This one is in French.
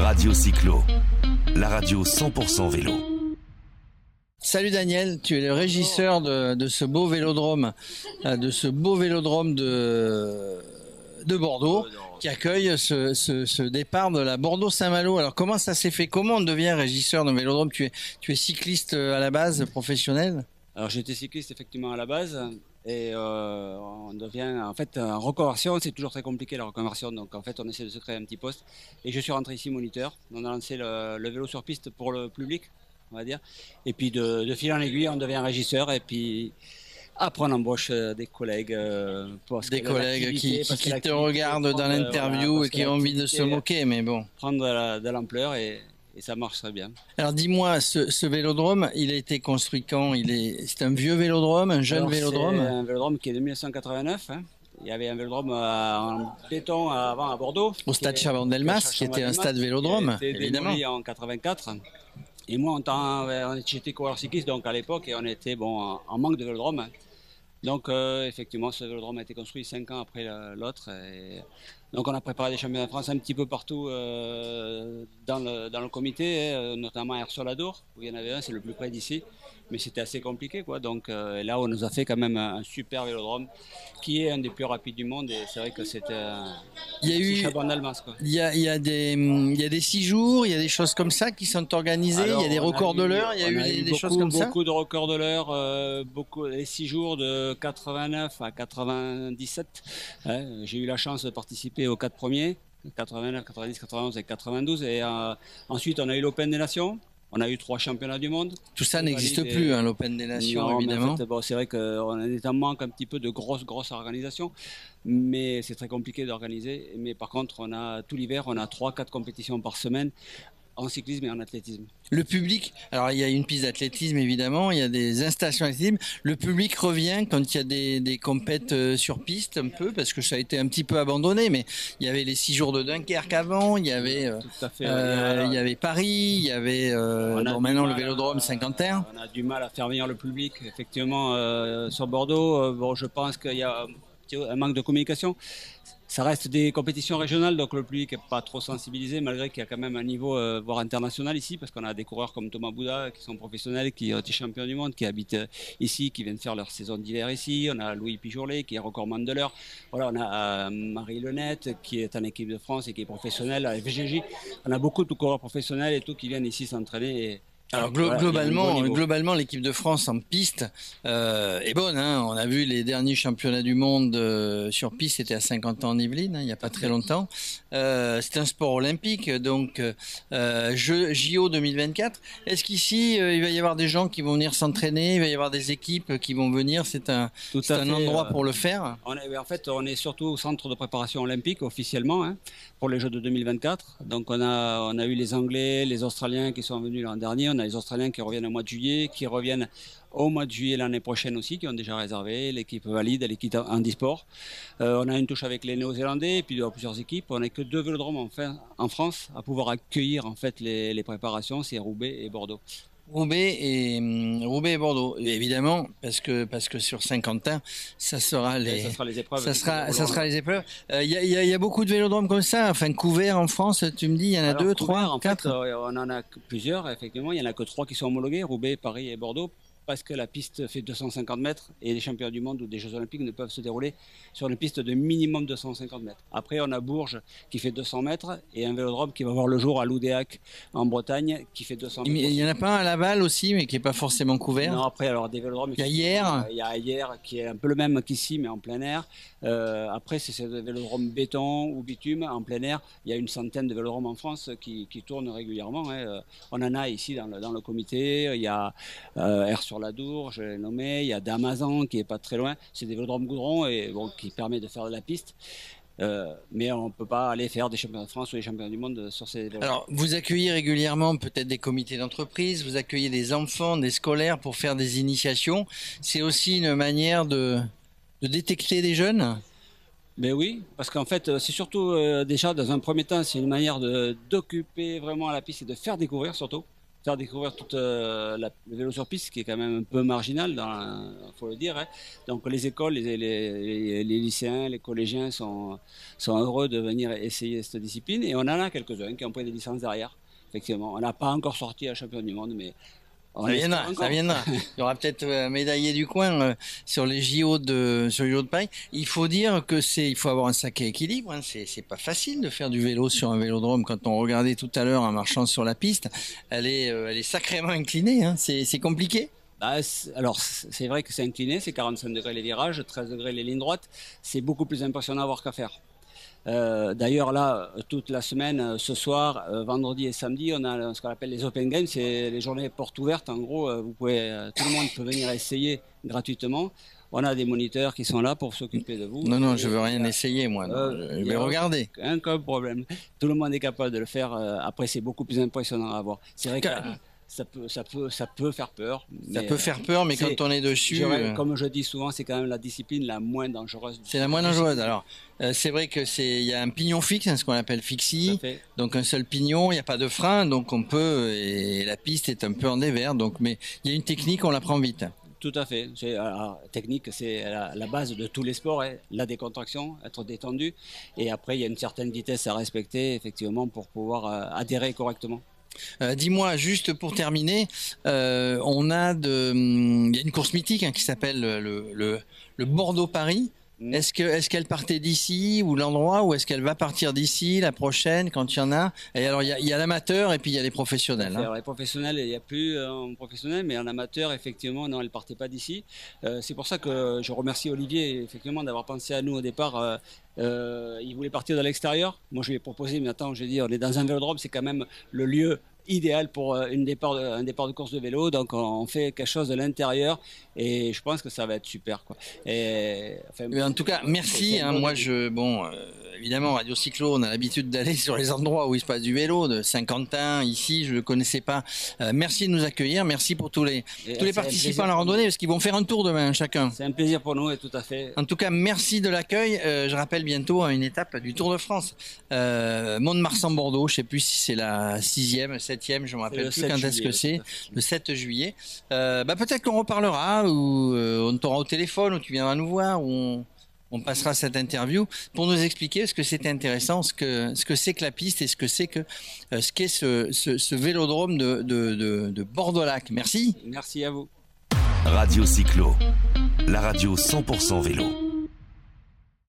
Radio Cyclo, la radio 100% vélo. Salut Daniel, tu es le régisseur de, de ce beau vélodrome, euh, de ce beau vélodrome de, de Bordeaux, qui accueille ce, ce- ce départ de la Bordeaux-Saint-Malo. Alors comment ça s'est fait? Comment on devient régisseur d'un vélodrome? Tu es, tu es cycliste euh, à la base, professionnel? Alors j'étais cycliste effectivement à la base et euh, on devient en fait en reconversion, c'est toujours très compliqué la reconversion donc en fait on essaie de se créer un petit poste et je suis rentré ici moniteur. On a lancé le, le vélo sur piste pour le public, on va dire. Et puis de, de fil en aiguille on devient régisseur et puis après on embauche euh, des collègues euh, parce Des que collègues qui, te regardent dans l'interview voilà, et qui ont envie de se moquer, mais bon. prend de la- de l'ampleur et, et ça marche très bien. Alors dis-moi, ce, ce vélodrome, il a été construit quand? Il est, c'est un vieux vélodrome, un jeune Alors, vélodrome? C'est un vélodrome qui est de 1989. hein. Il y avait un vélodrome euh, en béton avant à Bordeaux. Au stade Chaban-Delmas, qui était un stade vélodrome, qui a été évidemment. en 84. Et moi, en temps, euh, j'étais coureur cycliste, donc à l'époque, et on était bon, en- manque de vélodrome. Donc, euh, effectivement, ce vélodrome a été construit cinq ans après l'autre. et Donc, on a préparé des championnats de France un petit peu partout euh, dans, le, dans le comité, hein, notamment à Air-sur-la-Dour, où il y en avait un, c'est le plus près d'ici. Mais c'était assez compliqué, quoi. Donc, euh, là, on nous a fait quand même un, un super vélodrome qui est un des plus rapides du monde. Et c'est vrai que c'était un Il y a eu, il y a, il y a des, il y a des six jours, il y a des choses comme ça qui sont organisées. Il y a des records de eu- l'heure. Il y a eu des, des choses beaucoup, comme ça. Beaucoup de records de l'heure, euh, beaucoup les six jours de 89 à 97. hein. J'ai eu la chance de participer aux quatre premiers, 89, 90, 91 et 92. Et euh, ensuite, on a eu l'Open des Nations. On a eu trois championnats du monde. Tout ça n'existe plus, hein, l'Open des Nations, Non, mais en évidemment. fait, bon, c'est vrai qu'on est en manque un petit peu de grosses, grosses organisations, mais c'est très compliqué d'organiser. Mais par contre, on a tout l'hiver, on a trois, quatre compétitions par semaine en cyclisme et en athlétisme. Le public, alors il y a une piste d'athlétisme évidemment, il y a des installations d'athlétisme. Le public revient quand il y a des, des compètes euh, sur piste un peu, parce que ça a été un petit peu abandonné, mais il y avait les six jours de Dunkerque avant, il y avait, euh, fait. euh, il y avait Paris, il y avait euh, bon, maintenant le Vélodrome à- Saint-Quentin. On a du mal à faire venir le public, effectivement, euh, sur Bordeaux. euh, bon, je pense qu'il y a un manque de communication. Ça reste des compétitions régionales, donc le public n'est pas trop sensibilisé, malgré qu'il y a quand même un niveau, euh, voire international ici, parce qu'on a des coureurs comme Thomas Bouda, qui sont professionnels, qui ont été champions du monde, qui habitent euh, ici, qui viennent faire leur saison d'hiver ici. On a Louis Pijourlet, qui est recordman de l'heure. Voilà, on a euh, Marie Lenette, qui est en équipe de France et qui est professionnelle à FGJ. On a beaucoup de coureurs professionnels et tout qui viennent ici s'entraîner. Et, Alors glo- Voilà, globalement, globalement, l'équipe de France en piste euh, est bonne. Hein. On a vu les derniers championnats du monde euh, sur piste, c'était à 50 ans en Yvelines, hein, il n'y a pas très longtemps. Euh, c'est un sport olympique, donc Jeux- JO 2024. Est-ce qu'ici il va y avoir des gens qui vont venir s'entraîner, il va y avoir des équipes qui vont venir C'est un, Tout à un fait, endroit pour le faire? On est, en fait, on est surtout au centre de préparation olympique officiellement hein, pour les Jeux de 2024. Donc, on a, on a eu les Anglais, les Australiens qui sont venus l'an dernier. On a les Australiens qui reviennent au mois de juillet, qui reviennent au mois de juillet l'année prochaine aussi, qui ont déjà réservé l'équipe valide, l'équipe handisport. Euh, on a une touche avec les Néo-Zélandais, puis il y a plusieurs équipes. On n'a que deux vélodromes en, en France à pouvoir accueillir en fait les préparations, c'est Roubaix et Bordeaux. Roubaix et hum, Roubaix et Bordeaux, évidemment, parce que parce que sur Saint-Quentin, ça sera les ça sera les épreuves. Ça sera, se ça sera les épreuves. Il y, a, y a- y a beaucoup de vélodromes comme ça, enfin couverts en France. Tu me dis, il y en a Alors, deux, couvert, trois, en fait, quatre? euh, on en a plusieurs, effectivement. Il n'y en a que trois qui sont homologués, Roubaix, Paris et Bordeaux, parce que la piste fait 250 mètres et les championnats du monde ou des Jeux Olympiques ne peuvent se dérouler sur une piste de minimum 250 mètres. Après, on a Bourges qui fait 200 mètres et un vélodrome qui va voir le jour à Loudéac en Bretagne qui fait 200 Il mètres. y en a pas un à Laval aussi, mais qui est pas forcément couvert? Non, après, alors des vélodromes. Il y a hier. Il y a hier qui est un peu le même qu'ici, mais en plein air. Euh, après, c'est ces vélodromes béton ou bitume en plein air. Il y a une centaine de vélodromes en France qui, qui tournent régulièrement. hein. Euh, On en a ici dans le, dans le comité. Il y a euh, Air sur la Dour, je l'ai nommé. Il y a Damazan qui est pas très loin. C'est des vélodromes et bon, qui permet de faire de la piste. Euh, mais on ne peut pas aller faire des championnats de France ou des championnats du monde sur ces. Alors, vous accueillez régulièrement peut-être des comités d'entreprise, vous accueillez des enfants, des scolaires pour faire des initiations. C'est aussi une manière de, de détecter des jeunes? Ben oui, parce qu'en fait, euh, c'est surtout euh, déjà dans un premier temps, c'est une manière de d'occuper vraiment la piste et de faire découvrir surtout. Faire découvrir toute euh, la, le vélo sur piste, qui est quand même un peu marginal, il faut le dire. Hein. Donc les écoles, les, lycéens, les collégiens sont, sont heureux de venir essayer cette discipline. Et on en a quelques-uns qui ont pris des licences derrière. Effectivement, on n'a pas encore sorti à champion du monde, mais ça viendra, ça viendra. Il y aura peut-être un euh, médaillé du coin euh, sur les JO de sur les JO de Paris. Il faut dire que c'est, il faut avoir un sacré équilibre. Hein. C'est, c'est pas facile de faire du vélo sur un vélodrome. Quand on regardait tout à l'heure en marchant sur la piste, elle est, euh, elle est sacrément inclinée. Hein. C'est, c'est compliqué. Bah, alors c'est vrai que c'est incliné, c'est 45 degrés les virages, 13 degrés les lignes droites. C'est beaucoup plus impressionnant à voir qu'à faire. Euh, d'ailleurs, là, toute la semaine, euh, ce soir, euh, vendredi et samedi, on a ce qu'on appelle les Open Games, c'est les journées portes ouvertes. En gros, vous pouvez, tout le monde peut venir essayer gratuitement. On a des moniteurs qui sont là pour s'occuper de vous. Non, non, je veux rien essayer, moi. je vais regarder. Aucun problème. Tout le monde est capable de le faire. Après, c'est beaucoup plus impressionnant à voir. C'est vrai que ça peut, ça peut, ça peut faire peur. Ça peut faire peur, mais quand on est dessus, euh, comme je dis souvent, c'est quand même la discipline la moins dangereuse. C'est la moins dangereuse. Alors, euh, c'est vrai que c'est, il y a un pignon fixe, hein, ce qu'on appelle fixie, donc un seul pignon, il n'y a pas de frein, donc on peut, et la piste est un peu en dévers, donc, mais il y a une technique, on la prend vite. Tout à fait. C'est, technique, c'est la, base de tous les sports, hein. la décontraction, être détendu, et après il y a une certaine vitesse à respecter, effectivement, pour pouvoir euh, adhérer correctement. Euh, dis-moi, juste pour terminer, euh, on a de, hum, il y a une course mythique hein, qui s'appelle le, le Bordeaux-Paris. Mm. Est-ce que est-ce qu'elle partait d'ici ou l'endroit ou est-ce qu'elle va partir d'ici la prochaine quand il y en a? Et alors il y a, l'amateur et puis il y a les professionnels. Hein. les professionnels, il n'y a plus euh, en professionnel, mais en amateur effectivement non, elle partait pas d'ici. Euh, c'est pour ça que je remercie Olivier effectivement d'avoir pensé à nous au départ. Euh, il voulait partir de l'extérieur. Moi je lui ai proposé, mais attends, je dit on est dans un vélodrome, c'est quand même le lieu idéal pour euh, une départ de, un départ de course de vélo. Donc on fait quelque chose de l'intérieur et je pense que ça va être super. Quoi. Et, en tout cas, merci. Hein, moi, je bon, euh, évidemment, Radio Cyclo, on a l'habitude d'aller sur les endroits où il se passe du vélo, de Saint-Quentin, ici, je ne connaissais pas. Euh, merci de nous accueillir. Merci pour tous les tous les participants à la randonnée parce qu'ils vont faire un tour demain chacun. C'est un plaisir pour nous et tout à fait. En tout cas, merci de l'accueil. je rappelle bientôt à une étape du Tour de France, Mont-de-Marsan-Bordeaux. Je sais plus si c'est la sixième, septième je ne me rappelle plus quand est-ce que c'est, le 7 juillet. Euh, bah, peut-être qu'on reparlera, ou euh, on t'aura au téléphone, ou tu viendras nous voir, ou on, passera cette interview pour nous expliquer ce que c'était intéressant, ce que ce que c'est que la piste et ce que c'est que euh, ce qu'est ce, vélodrome de, de, de Bordeaux-Lac. Merci. Merci à vous. Radio Cyclo, la radio 100% vélo.